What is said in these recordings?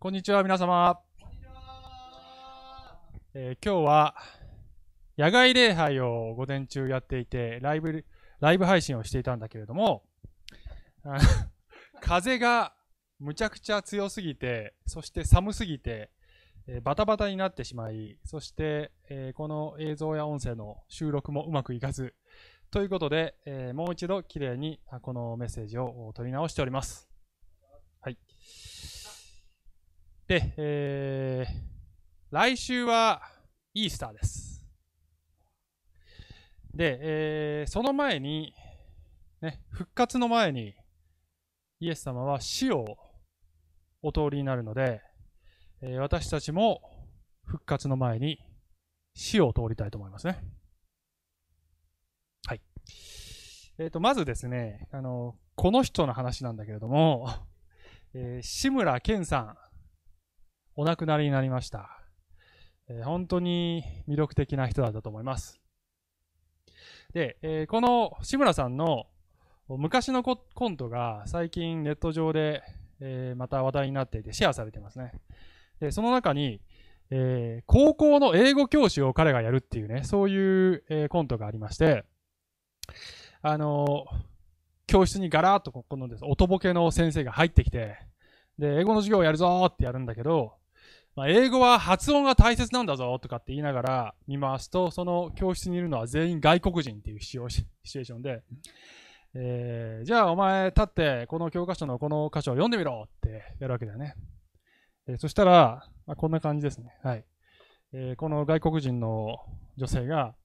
こんにちは、皆様。えー今日は、野外礼拝を午前中やっていて、ライブ、ライブ配信をしていたんだけれども、風がむちゃくちゃ強すぎて、そして寒すぎて、えーバタバタになってしまい、そして、えーこの映像や音声の収録もうまくいかず、ということで、えーもう一度きれいにこのメッセージを取り直しております。はい。で、えー来週はイースターです。で、えーその前に、ね、復活の前に、イエス様は死をお通りになるので、えー私たちも復活の前に死を通りたいと思いますね。はい。えっ、と、まずですね、あの、この人の話なんだけれども、えー志村けんさん、お亡くなりになりました。えー本当に魅力的な人だったと思います。で、えーこの志村さんの昔のコントが最近ネット上で、えーまた話題になっていてシェアされてますね。で、その中に、えー高校の英語教師を彼がやるっていうね、そういう、えーコントがありまして、あのー教室にガラーッとここのです音ボケの先生が入ってきて、で、英語の授業をやるぞーってやるんだけど、まあ、英語は発音が大切なんだぞとかって言いながら見回すと、その教室にいるのは全員外国人っていうシチュエーションで、えーじゃあお前立ってこの教科書のこの箇所を読んでみろってやるわけだよね。えーそしたら、まあ、こんな感じですね。はい。えーこの外国人の女性が、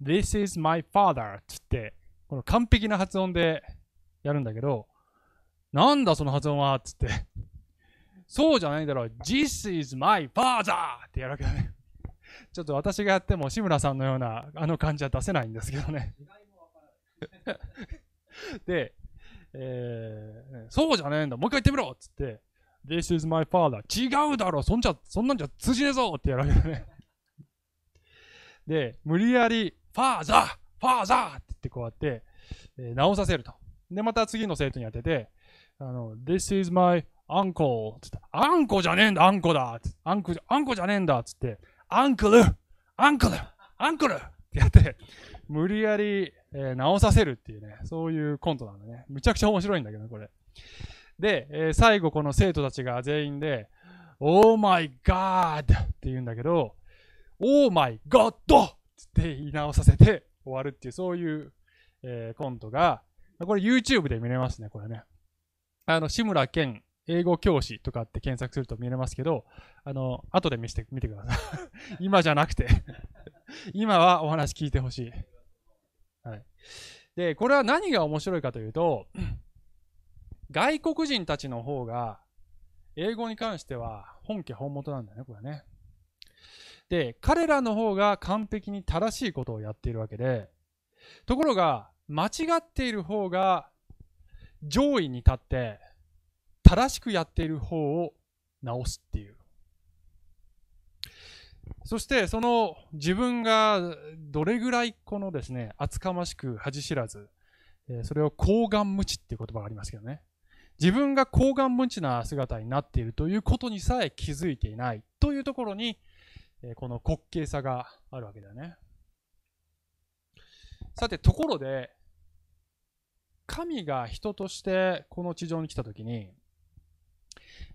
This is my father って言って、この完璧な発音でやるんだけど、なんだその発音はっつって、そうじゃないだろう。This is my father! ってやるわけだね。ちょっと私がやっても志村さんのようなあの感じは出せないんですけどね。で、えーそうじゃねえんだ。もう一回言ってみろっつって、This is my father. 違うだろそんじゃ、そんなんじゃ通じねえぞってやるわけだね。で、無理やり、father! father! って言ってこうやって、えー直させると。で、また次の生徒に当てて、あの、This is my uncle つって、あんこじゃねえんだ、あんこだつってあんこじゃ、あんこじゃねえんだつって、アンクルアンクルアンクルってやって、無理やり、えー直させるっていうね、そういうコントなんだね。むちゃくちゃ面白いんだけど、これ。で、えー最後この生徒たちが全員で、Oh my God! って言うんだけど、Oh my God! って言い直させて終わるっていう、そういう、えーコントが、これ YouTube で見れますね、これね。あの、志村けん英語教師とかって検索すると見れますけど、あの、後で見せて、見てください。今じゃなくて。今はお話聞いてほしい。はい。で、これは何が面白いかというと、外国人たちの方が、英語に関しては本家本元なんだよね、これね。で、彼らの方が完璧に正しいことをやっているわけで、ところが、間違っている方が上位に立って、正しくやっている方を直すっていう。そして、その自分がどれぐらいこのですね、厚かましく恥知らず、えそれを高顔無知っていう言葉がありますけどね。自分が高顔無知な姿になっているということにさえ気づいていないというところに、えこの滑稽さがあるわけだよね。さて、ところで、神が人としてこの地上に来たときに、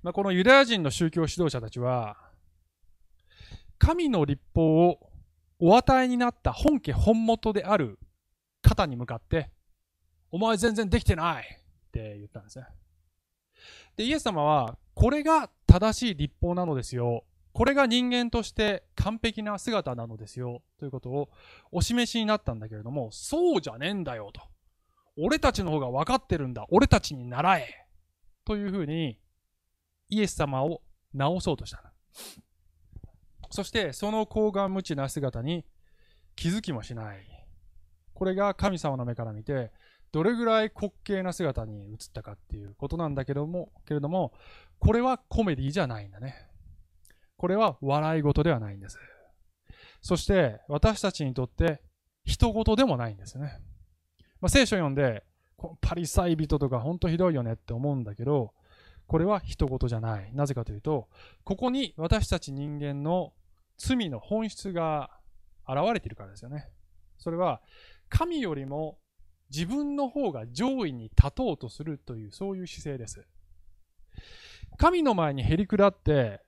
まあ、このユダヤ人の宗教指導者たちは、神の立法をお与えになった本家本元である方に向かって、お前全然できてないって言ったんですね。で、イエス様は、これが正しい立法なのですよ。これが人間として完璧な姿なのですよ。ということをお示しになったんだけれども、そうじゃねえんだよと。俺たちの方が分かってるんだ。俺たちに習え。というふうに、イエス様を直そうとした。そして、その高顔無知な姿に気づきもしない。これが神様の目から見て、どれぐらい滑稽な姿に映ったかっていうことなんだけども、けれども、これはコメディじゃないんだね。これは笑い事ではないんです。そして、私たちにとって、人事でもないんですね。まあ、聖書読んで、このパリサイ人とか本当ひどいよねって思うんだけど、これは人事じゃない。なぜかというと、ここに私たち人間の罪の本質が現れているからですよね。それは、神よりも自分の方が上位に立とうとするという、そういう姿勢です。神の前にへり下って、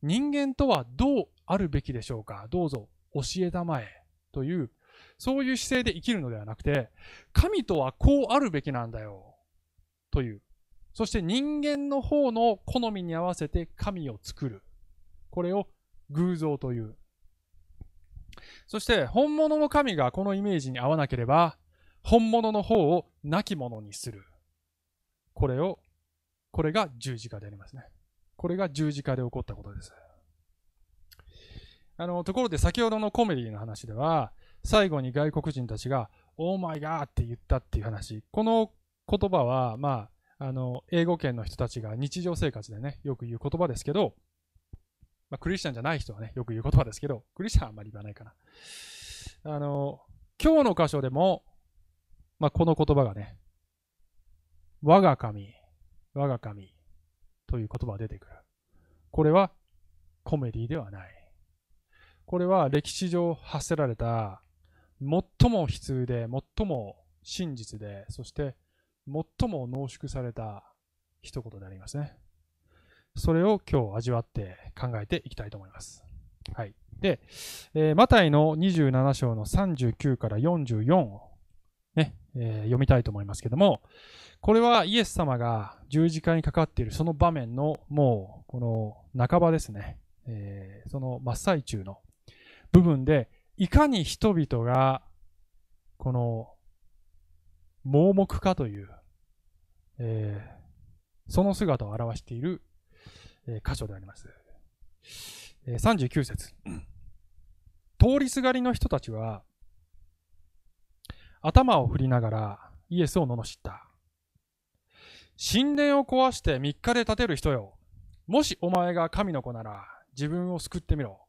人間とはどうあるべきでしょうか？どうぞ教えたまえ。という、そういう姿勢で生きるのではなくて、神とはこうあるべきなんだよ。という。そして人間の方の好みに合わせて神を作る。これを偶像という。そして本物の神がこのイメージに合わなければ、本物の方を亡き者にする。これを、これが十字架でありますね。これが十字架で起こったことです。あの、ところで先ほどのコメディの話では、最後に外国人たちが、オーマイガーって言ったっていう話。この言葉は、まあ、あの、英語圏の人たちが日常生活でね、よく言う言葉ですけど、まあ、クリスチャンじゃない人はね、よく言う言葉ですけど、クリスチャンはあんまり言わないかな。あの、今日の箇所でも、まあ、この言葉がね、我が神、我が神という言葉が出てくる。これはコメディではない。これは歴史上発せられた最も悲痛で、最も真実で、そして最も濃縮された一言でありますね。それを今日味わって考えていきたいと思います。はい。で、えー、マタイの27章の39から44をね、えー、読みたいと思いますけども、これはイエス様が十字架にかかっているその場面のもうこの半ばですね、えー、その真っ最中の部分で、いかに人々が、この、盲目かという、えー、その姿を表している、えー、箇所であります。えー、39節通りすがりの人たちは、頭を振りながらイエスを罵った。神殿を壊して3日で建てる人よ。もしお前が神の子なら自分を救ってみろ。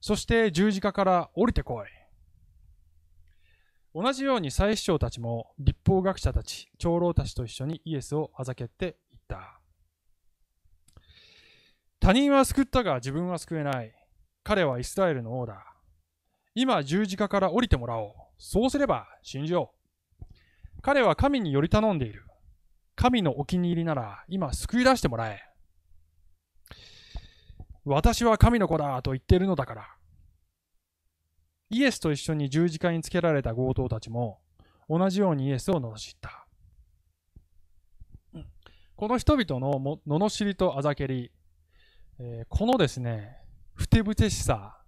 そして十字架から降りてこい。同じように祭司長たちも立法学者たち、長老たちと一緒にイエスをあざけっていった。他人は救ったが自分は救えない。彼はイスラエルの王だ。今十字架から降りてもらおう。そうすれば信じよう。彼は神により頼んでいる。神のお気に入りなら今救い出してもらえ。私は神の子だと言っているのだから。イエスと一緒に十字架につけられた強盗たちも同じようにイエスを罵った。この人々の罵りとあざけり、えー、このですね、ふてぶてしさ、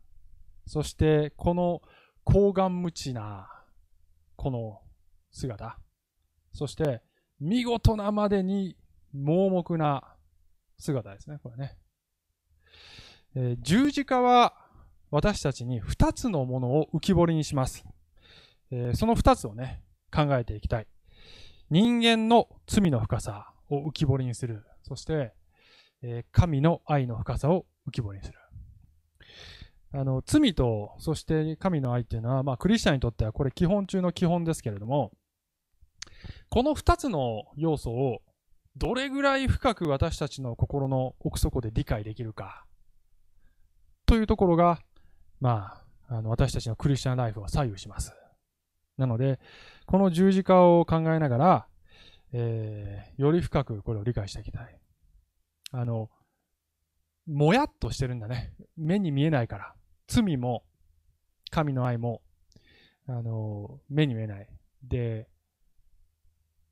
そしてこの高顔無知なこの姿、そして見事なまでに盲目な姿ですね、これね。えー、十字架は私たちに2つのものを浮き彫りにします。えー、その2つをね、考えていきたい。人間の罪の深さを浮き彫りにする。そして、えー、神の愛の深さを浮き彫りにする。あの、罪と、そして神の愛っていうのは、まあ、クリスチャンにとってはこれ基本中の基本ですけれども、この2つの要素をどれぐらい深く私たちの心の奥底で理解できるか。というところが、まあ、あの私たちのクリスチャンライフを左右します。なので、この十字架を考えながら、えー、より深くこれを理解していきたい。あの、もやっとしてるんだね。目に見えないから。罪も、神の愛も、あの、目に見えない。で、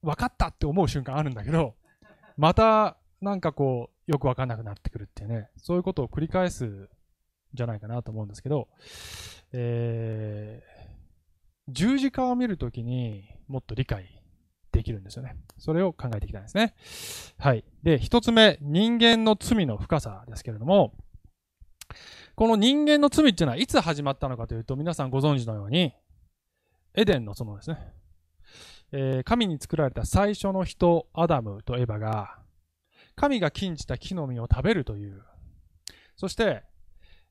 分かったって思う瞬間あるんだけど、また、なんかこう、よくわかんなくなってくるっていうね、そういうことを繰り返すじゃないかなと思うんですけど、えー、十字架を見るときにもっと理解できるんですよね。それを考えていきたいですね。はい。で、一つ目、人間の罪の深さですけれども、この人間の罪っていうのはいつ始まったのかというと、皆さんご存知のように、エデンの園ですね。えー、神に作られた最初の人、アダムとエバが、神が禁じた木の実を食べるという、そして、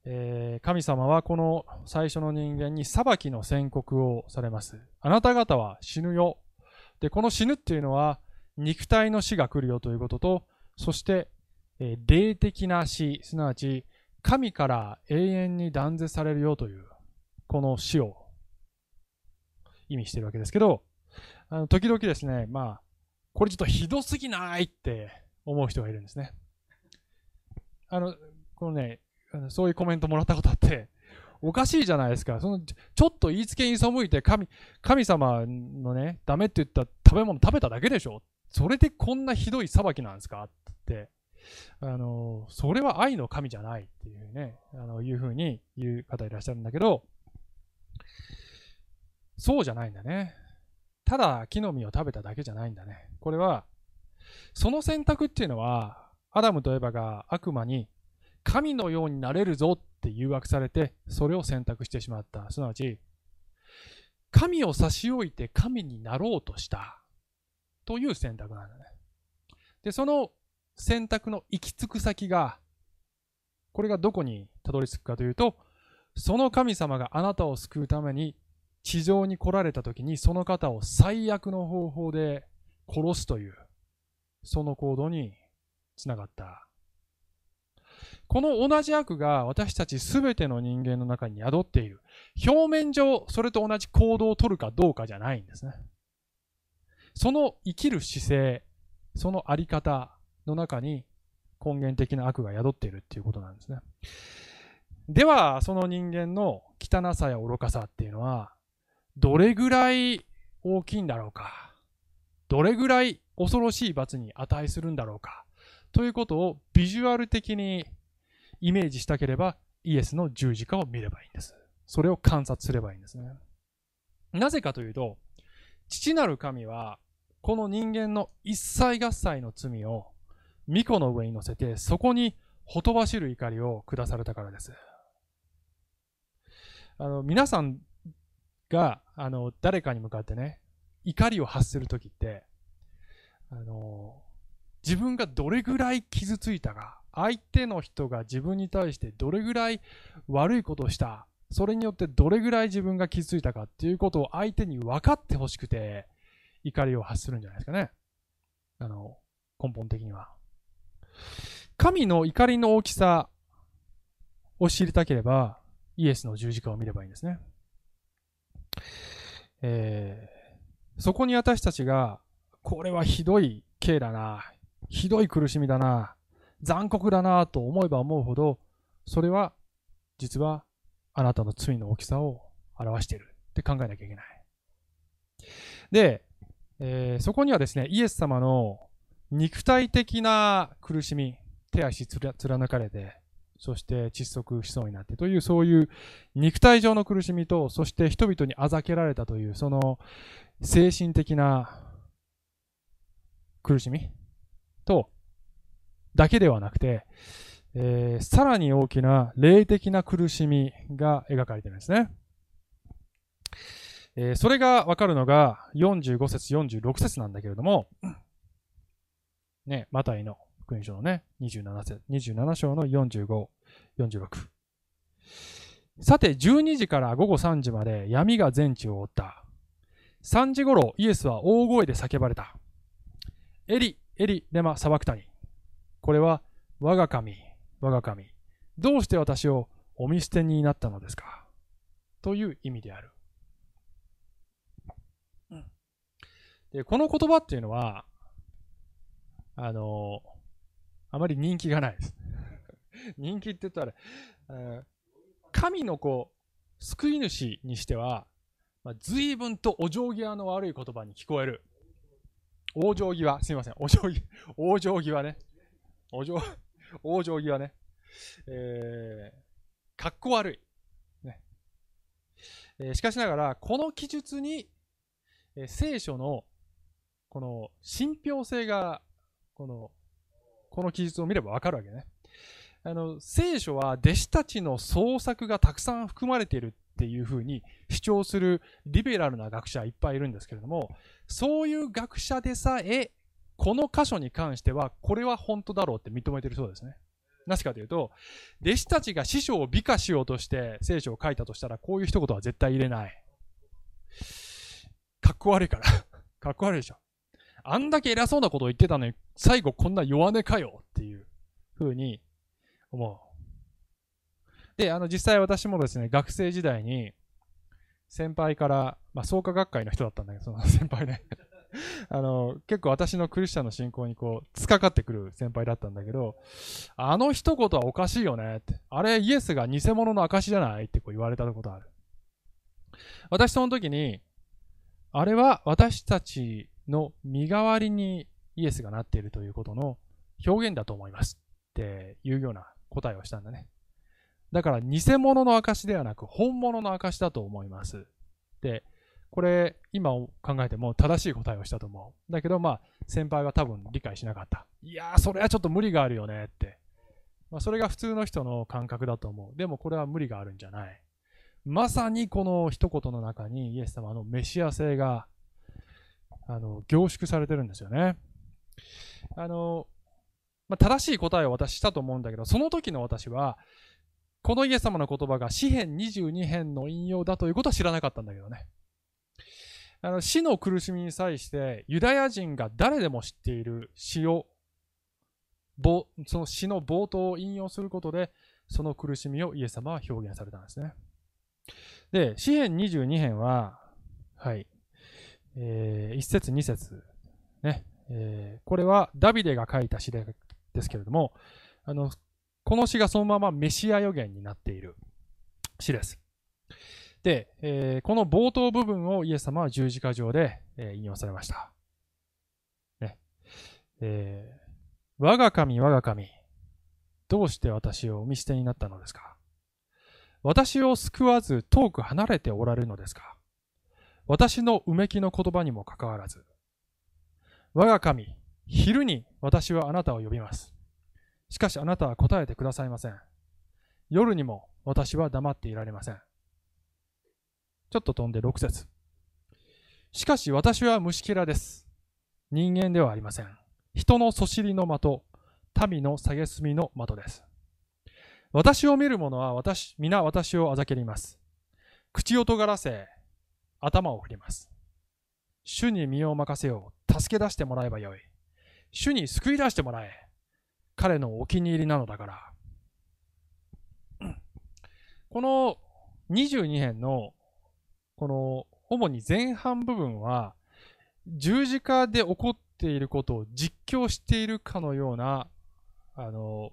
えー、神様はこの最初の人間に裁きの宣告をされます。あなた方は死ぬよ。で、この死ぬっていうのは肉体の死が来るよということと、そして、えー、霊的な死、すなわち神から永遠に断絶されるよという、この死を意味しているわけですけど、あの時々ですね、まあ、これちょっとひどすぎないって思う人がいるんですね。あの、このね、そういうコメントもらったことあって、おかしいじゃないですか。その、ちょっと言いつけに背いて神、神様のね、ダメって言った食べ物食べただけでしょ？それでこんなひどい裁きなんですか？って、あの、それは愛の神じゃないっていうね、あの、いうふうに言う方いらっしゃるんだけど、そうじゃないんだね。ただ木の実を食べただけじゃないんだね。これは、その選択っていうのは、アダムとエバが悪魔に神のようになれるぞって誘惑されて、それを選択してしまった。すなわち、神を差し置いて神になろうとしたという選択なんだね。で、その選択の行き着く先が、これがどこにたどり着くかというと、その神様があなたを救うために地上に来られた時にその方を最悪の方法で殺すという、その行動につながった。この同じ悪が私たち全ての人間の中に宿っている。表面上、それと同じ行動をとるかどうかじゃないんですね。その生きる姿勢、そのあり方の中に根源的な悪が宿っているっていうことなんですね。では、その人間の汚さや愚かさっていうのは、どれぐらい大きいんだろうか。どれぐらい恐ろしい罰に値するんだろうか。ということをビジュアル的にイメージしたければ、イエスの十字架を見ればいいんです。それを観察すればいいんですね。なぜかというと、父なる神は、この人間の一切合切の罪を、巫女の上に乗せて、そこにほとばしる怒りを下されたからです。あの、皆さんが、あの、誰かに向かってね、怒りを発するときって、あの、自分がどれぐらい傷ついたか、相手の人が自分に対してどれぐらい悪いことをした、それによってどれぐらい自分が傷ついたかっていうことを相手に分かってほしくて、怒りを発するんじゃないですかね。あの、根本的には。神の怒りの大きさを知りたければ、イエスの十字架を見ればいいんですね。えー、そこに私たちが、これはひどい刑だな、ひどい苦しみだな、残酷だなと思えば思うほど、それは実はあなたの罪の大きさを表しているって考えなきゃいけない。で、えー、そこにはですね、イエス様の肉体的な苦しみ、手足貫かれて、そして窒息しそうになってという、そういう肉体上の苦しみと、そして人々にあざけられたという、その精神的な苦しみと、だけではなくて、えー、さらに大きな霊的な苦しみが描かれているんですね。えー、それがわかるのが45節、46節なんだけれども、ね、マタイの福音書のね、27節、27章の45、46。さて、12時から午後3時まで闇が全地を覆った。3時頃、イエスは大声で叫ばれた。エリ、エリ、レマ、サバクタニ。これは、我が神、我が神、どうして私をお見捨てになったのですか？という意味である。でこの言葉っていうのは、あの、あまり人気がないです。人気って言ったら、神の子、救い主にしては、まあ、随分とお行儀の悪い言葉に聞こえる。往生際、すみません、お行儀、往生際ね。お嬢、往生際ね。えー、かっこ悪い。ね。えー、しかしながら、この記述に、えー、聖書の、この、信憑性が、この、この記述を見ればわかるわけね。あの、聖書は弟子たちの創作がたくさん含まれているっていうふうに主張するリベラルな学者いっぱいいるんですけれども、そういう学者でさえこの箇所に関しては、これは本当だろうって認めてるそうですね。なぜかというと、弟子たちが師匠を美化しようとして聖書を書いたとしたら、こういう一言は絶対入れない。かっこ悪いから。かっこ悪いでしょ。あんだけ偉そうなことを言ってたのに、最後こんな弱音かよっていうふうに思う。で、あの、実際私もですね、学生時代に、先輩から、まあ、創価学会の人だったんだけど、その先輩ね あの、結構私のクリスチャンの信仰にこう、突っかかってくる先輩だったんだけど、あの一言はおかしいよねって。あれ、イエスが偽物の証じゃないってこう言われたことある。私その時に、あれは私たちの身代わりにイエスがなっているということの表現だと思いますっていうような答えをしたんだね。だから偽物の証ではなく本物の証だと思います。で、これ今考えても正しい答えをしたと思う。だけどまあ先輩は多分理解しなかった。いやーそれはちょっと無理があるよねって。まあ、それが普通の人の感覚だと思う。でもこれは無理があるんじゃない。まさにこの一言の中にイエス様のメシア性があの凝縮されてるんですよね。あの、まあ、正しい答えを私したと思うんだけど、その時の私は、このイエス様の言葉が詩編22編の引用だということは知らなかったんだけどね。あの死の苦しみに際してユダヤ人が誰でも知っている詩をその詩の冒頭を引用することでその苦しみをイエス様は表現されたんですね。で、詩編22編は、はい、えー、1節2節ね、えー、これはダビデが書いた詩ですけれども、あの、この詩がそのままメシア予言になっている詩です。で、えー、この冒頭部分をイエス様は十字架上で、えー、引用されました。ねえー、我が神、我が神、どうして私をお見捨てになったのですか？私を救わず遠く離れておられるのですか？私のうめきの言葉にもかかわらず、我が神、昼に私はあなたを呼びます。しかしあなたは答えてくださいません。夜にも私は黙っていられません。ちょっと飛んで6節しかし私は虫けらです。人間ではありません。人のそしりの的、民の蔑みの的です。私を見る者は私、皆私をあざけります。口を尖らせ、頭を振ります。主に身を任せよう。助け出してもらえばよい。主に救い出してもらえ。彼のお気に入りなのだから。この22編の、この、主に前半部分は、十字架で起こっていることを実況しているかのような、あの、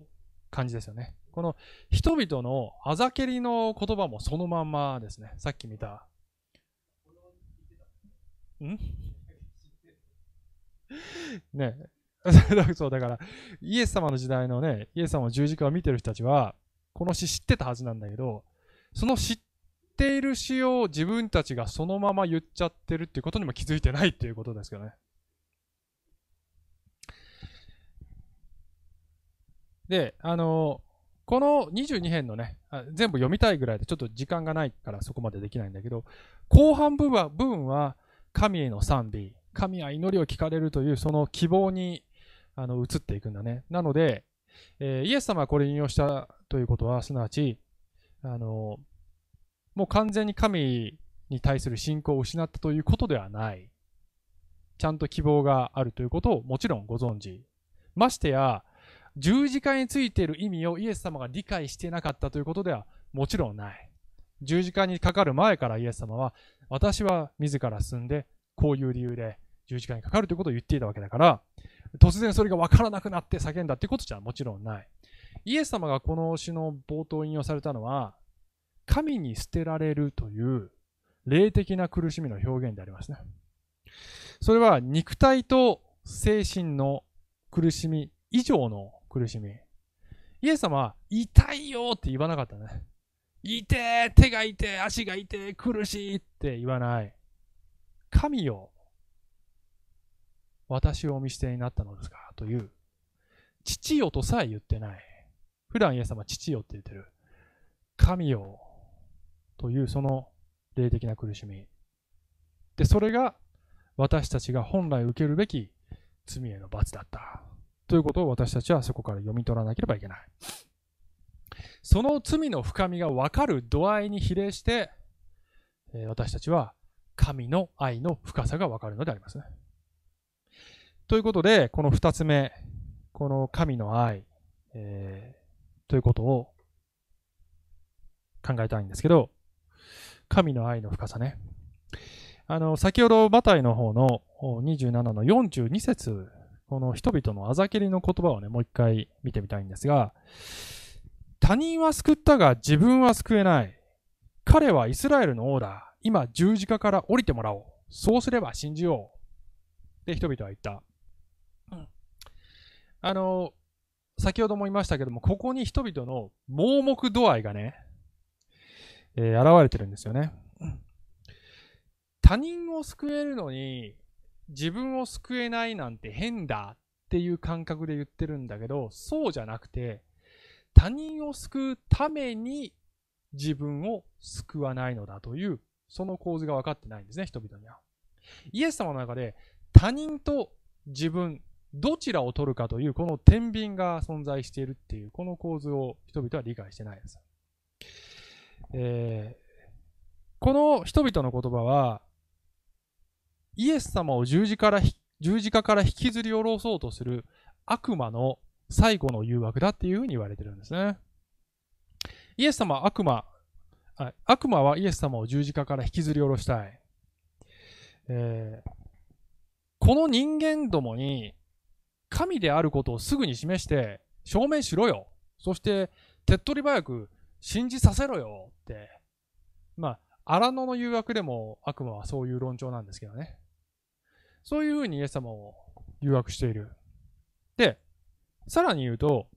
感じですよね。この人々のあざけりの言葉もそのまんまですね。さっき見たん？ね そうだから、イエス様の時代のね、イエス様の十字架を見てる人たちは、この詩知ってたはずなんだけど、その知っている詩を自分たちがそのまま言っちゃってるっていうことにも気づいてないっていうことですけどね。で、あの、この22編のね、全部読みたいぐらいでちょっと時間がないからそこまでできないんだけど、後半部分は神への賛美、神は祈りを聞かれるというその希望にあの移っていくんだね。なので、えー、イエス様がこれ引用したということは、すなわち、あの、もう完全に神に対する信仰を失ったということではない。ちゃんと希望があるということをもちろんご存知。ましてや、十字架についている意味をイエス様が理解していなかったということではもちろんない。十字架にかかる前からイエス様は私は自ら進んで、こういう理由で十字架にかかるということを言っていたわけだから、突然それが分からなくなって叫んだっていうことじゃもちろんない。イエス様がこの詩の冒頭引用されたのは、神に捨てられるという霊的な苦しみの表現でありますね。それは肉体と精神の苦しみ以上の苦しみ。イエス様は痛いよって言わなかったね。痛え手が痛え足が痛え苦しいって言わない。神よ私をお見捨てになったのですか？という、父よとさえ言ってない。普段イエス様は父よって言ってる。神よというその霊的な苦しみ。で、それが私たちが本来受けるべき罪への罰だった。ということを私たちはそこから読み取らなければいけない。その罪の深みが分かる度合いに比例して、私たちは神の愛の深さが分かるのでありますね。ということで、この二つ目、この神の愛、えー、ということを考えたいんですけど、神の愛の深さね。あの、先ほどマタイの方の27の42節、この人々のあざけりの言葉をね、もう一回見てみたいんですが、他人は救ったが自分は救えない。彼はイスラエルの王だ。今十字架から降りてもらおう。そうすれば信じよう。って人々は言った。うん、あの、先ほども言いましたけども、ここに人々の盲目度合いがね、えー、現れてるんですよね。他人を救えるのに、自分を救えないなんて変だっていう感覚で言ってるんだけど、そうじゃなくて、他人を救うために自分を救わないのだという、その構図が分かってないんですね、人々には。イエス様の中で他人と自分、どちらを取るかという、この天秤が存在しているっていう、この構図を人々は理解してないです。えー、この人々の言葉は、イエス様を十字から十字架から引きずり下ろそうとする悪魔の最後の誘惑だっていうふうに言われてるんですね。イエス様は悪魔、悪魔はイエス様を十字架から引きずり下ろしたい。えー、この人間どもに神であることをすぐに示して証明しろよ。そして手っ取り早く信じさせろよ。まあ、荒野の誘惑でも悪魔はそういう論調なんですけどね。そういうふうにイエス様を誘惑している。で、さらに言うと、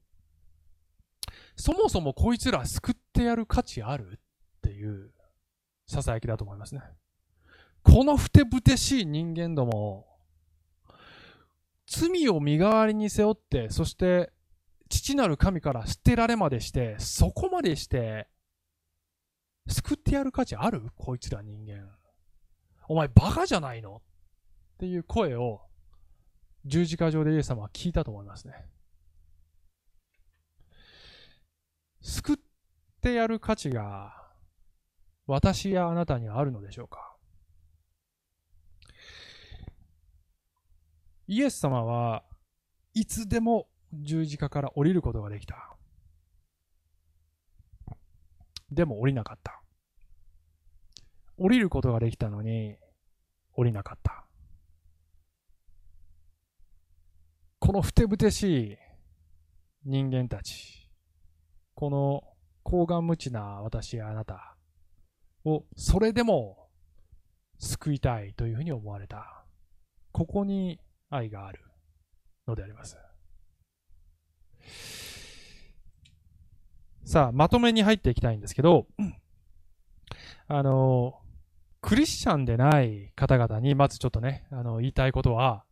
そもそもこいつら救ってやる価値あるっていう囁きだと思いますね。このふてぶてしい人間ども、罪を身代わりに背負って、そして父なる神から捨てられまでして、そこまでして、救ってやる価値ある？こいつら人間。お前バカじゃないの？っていう声を十字架上でイエス様は聞いたと思いますね。救ってやる価値が私やあなたにはあるのでしょうか？イエス様はいつでも十字架から降りることができた。でも降りなかった。降りることができたのに降りなかった。このふてぶてしい人間たち、この高顔無知な私やあなたをそれでも救いたいというふうに思われた。ここに愛があるのであります。さあ、まとめに入っていきたいんですけど、あの、クリスチャンでない方々にまずちょっとね、あの、言いたいことは、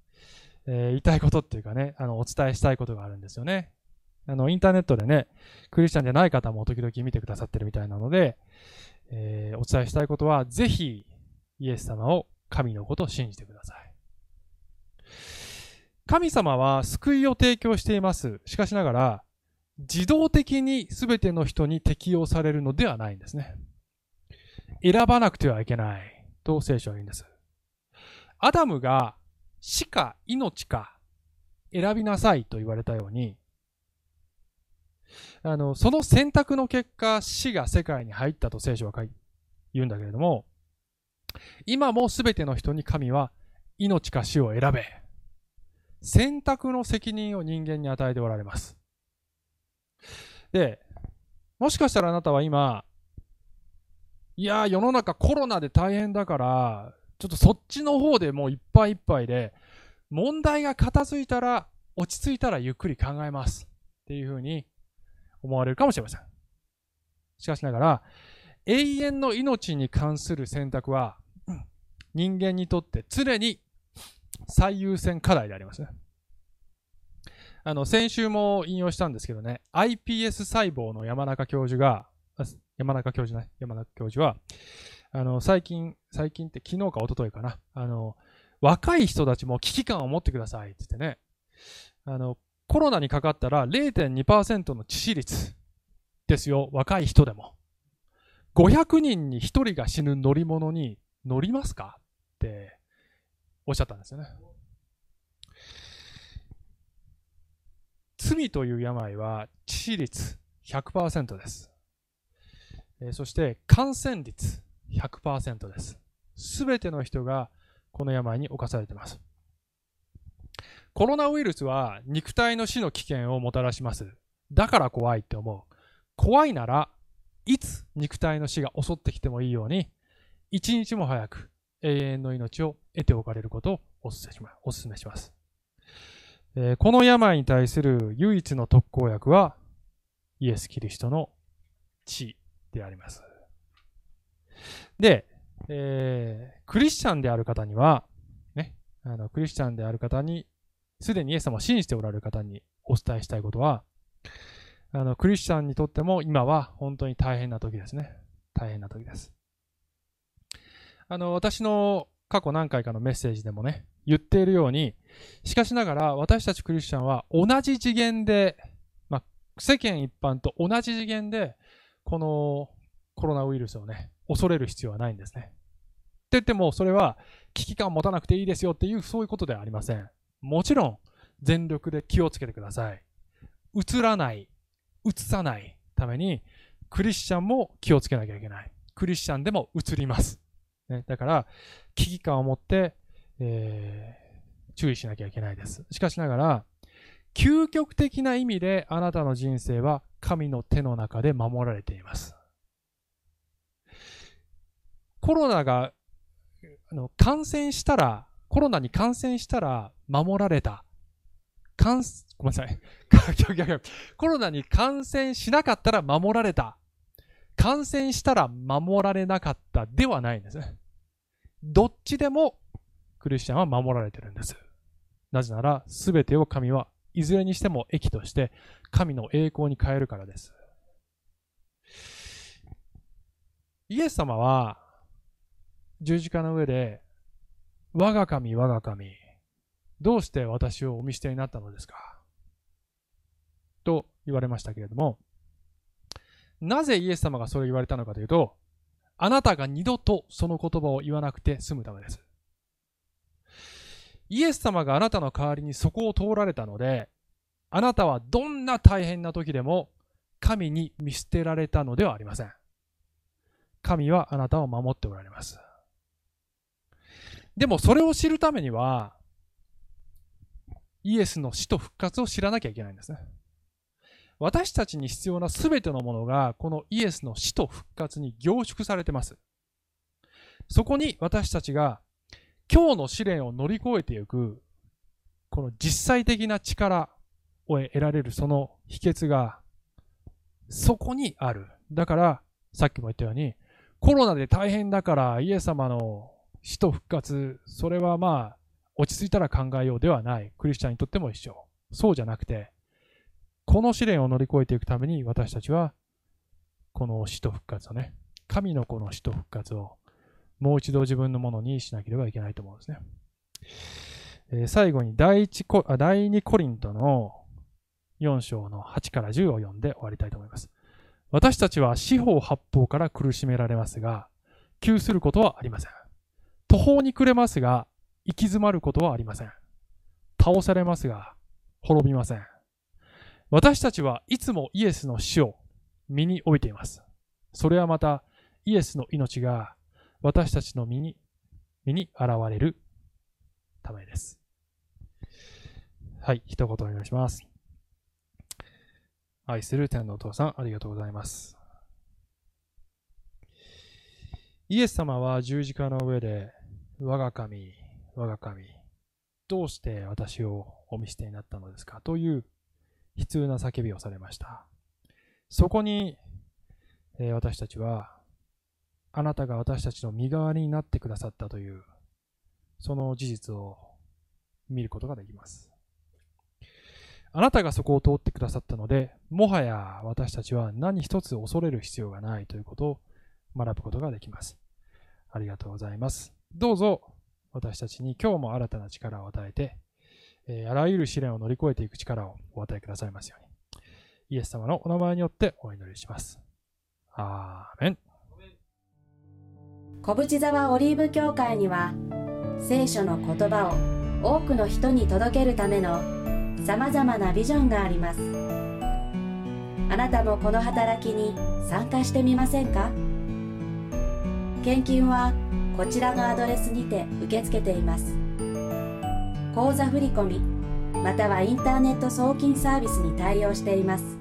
えー、言いたいことっていうかね、あの、お伝えしたいことがあるんですよね。あの、インターネットでね、クリスチャンじゃない方も時々見てくださってるみたいなので、えー、お伝えしたいことは、ぜひ、イエス様を神のことを信じてください。神様は救いを提供しています。しかしながら、自動的に全ての人に適用されるのではないんですね。選ばなくてはいけないと聖書は言うんです。アダムが死か命か選びなさいと言われたように、あの、その選択の結果、死が世界に入ったと聖書は言うんだけれども、今もすべての人に神は命か死を選べ。選択の責任を人間に与えておられます。で、もしかしたらあなたは今、いや世の中コロナで大変だから、ちょっとそっちの方でもういっぱいいっぱいで、問題が片付いたら、落ち着いたらゆっくり考えます。っていうふうに思われるかもしれません。しかしながら、永遠の命に関する選択は、人間にとって常に最優先課題でありますね。あの、先週も引用したんですけどね、iPS 細胞の山中教授が、山中教授ね、山中教授は、あの、最近、最近って昨日か一昨日かな。あの、若い人たちも危機感を持ってくださいって言ってね。あの、コロナにかかったら0.2%の致死率ですよ。若い人でも。500人に1人が死ぬ乗り物に乗りますかっておっしゃったんですよね。罪という病は致死率100%です。えそして感染率100%です。すべての人がこの病に侵されています。コロナウイルスは肉体の死の危険をもたらします。だから怖いって思う。怖いならいつ肉体の死が襲ってきてもいいように、一日も早く永遠の命を得ておかれることをお勧めします。えー、この病に対する唯一の特効薬は、イエス・キリストの血であります。で、えー、クリスチャンである方には、ね、あのクリスチャンである方に、すでにイエス様を信じておられる方にお伝えしたいことは、あの、クリスチャンにとっても今は本当に大変な時ですね。大変な時です。あの、私の過去何回かのメッセージでもね、言っているように、しかしながら私たちクリスチャンは同じ次元で、まあ、世間一般と同じ次元で、このコロナウイルスをね、恐れる必要はないんですね。って言っても、それは危機感を持たなくていいですよっていう、そういうことではありません。もちろん、全力で気をつけてください。映らない、映さないために、クリスチャンも気をつけなきゃいけない。クリスチャンでも映ります。ね、だから、危機感を持って、えー、注意しなきゃいけないです。しかしながら、究極的な意味であなたの人生は神の手の中で守られています。コロナがあの感染したら、コロナに感染したら守られた。感ごめんなさい。コロナに感染しなかったら守られた。感染したら守られなかったではないんですね。どっちでもクリスチャンは守られてるんです。なぜなら、すべてを神はいずれにしても益として神の栄光に変えるからです。イエス様は十字架の上で、我が神、我が神、どうして私をお見捨てになったのですか？と言われましたけれども、なぜイエス様がそれを言われたのかというと、あなたが二度とその言葉を言わなくて済むためです。イエス様があなたの代わりにそこを通られたので、あなたはどんな大変な時でも神に見捨てられたのではありません。神はあなたを守っておられます。でもそれを知るためには、イエスの死と復活を知らなきゃいけないんですね。私たちに必要な全てのものが、このイエスの死と復活に凝縮されてます。そこに私たちが今日の試練を乗り越えていく、この実際的な力を得られるその秘訣が、そこにある。だから、さっきも言ったように、コロナで大変だからイエス様の死と復活、それはまあ、落ち着いたら考えようではない。クリスチャンにとっても一緒。そうじゃなくて、この試練を乗り越えていくために私たちは、この死と復活をね、神のこの死と復活をもう一度自分のものにしなければいけないと思うんですね。えー、最後に第一コあ第2コリントの4章の8から10を読んで終わりたいと思います。私たちは四方八方から苦しめられますが、窮することはありません。途方に暮れますが、行き詰まることはありません。倒されますが、滅びません。私たちはいつもイエスの死を身に置いています。それはまた、イエスの命が私たちの身に、身に現れるためです。はい、一言お願いします。愛する天のお父さん、ありがとうございます。イエス様は十字架の上で、我が神、我が神、どうして私をお見捨てになったのですか？という悲痛な叫びをされました。そこに、えー、私たちはあなたが私たちの身代わりになってくださったという、その事実を見ることができます。あなたがそこを通ってくださったので、もはや私たちは何一つ恐れる必要がないということを学ぶことができます。ありがとうございます。どうぞ私たちに今日も新たな力を与えて、え、あらゆる試練を乗り越えていく力をお与えくださいますように。イエス様のお名前によってお祈りします。アーメン。小淵沢オリーブ教会には聖書の言葉を多くの人に届けるためのさまざまなビジョンがあります。あなたもこの働きに参加してみませんか？献金はこちらのアドレスにて受け付けています。口座振込またはインターネット送金サービスに対応しています。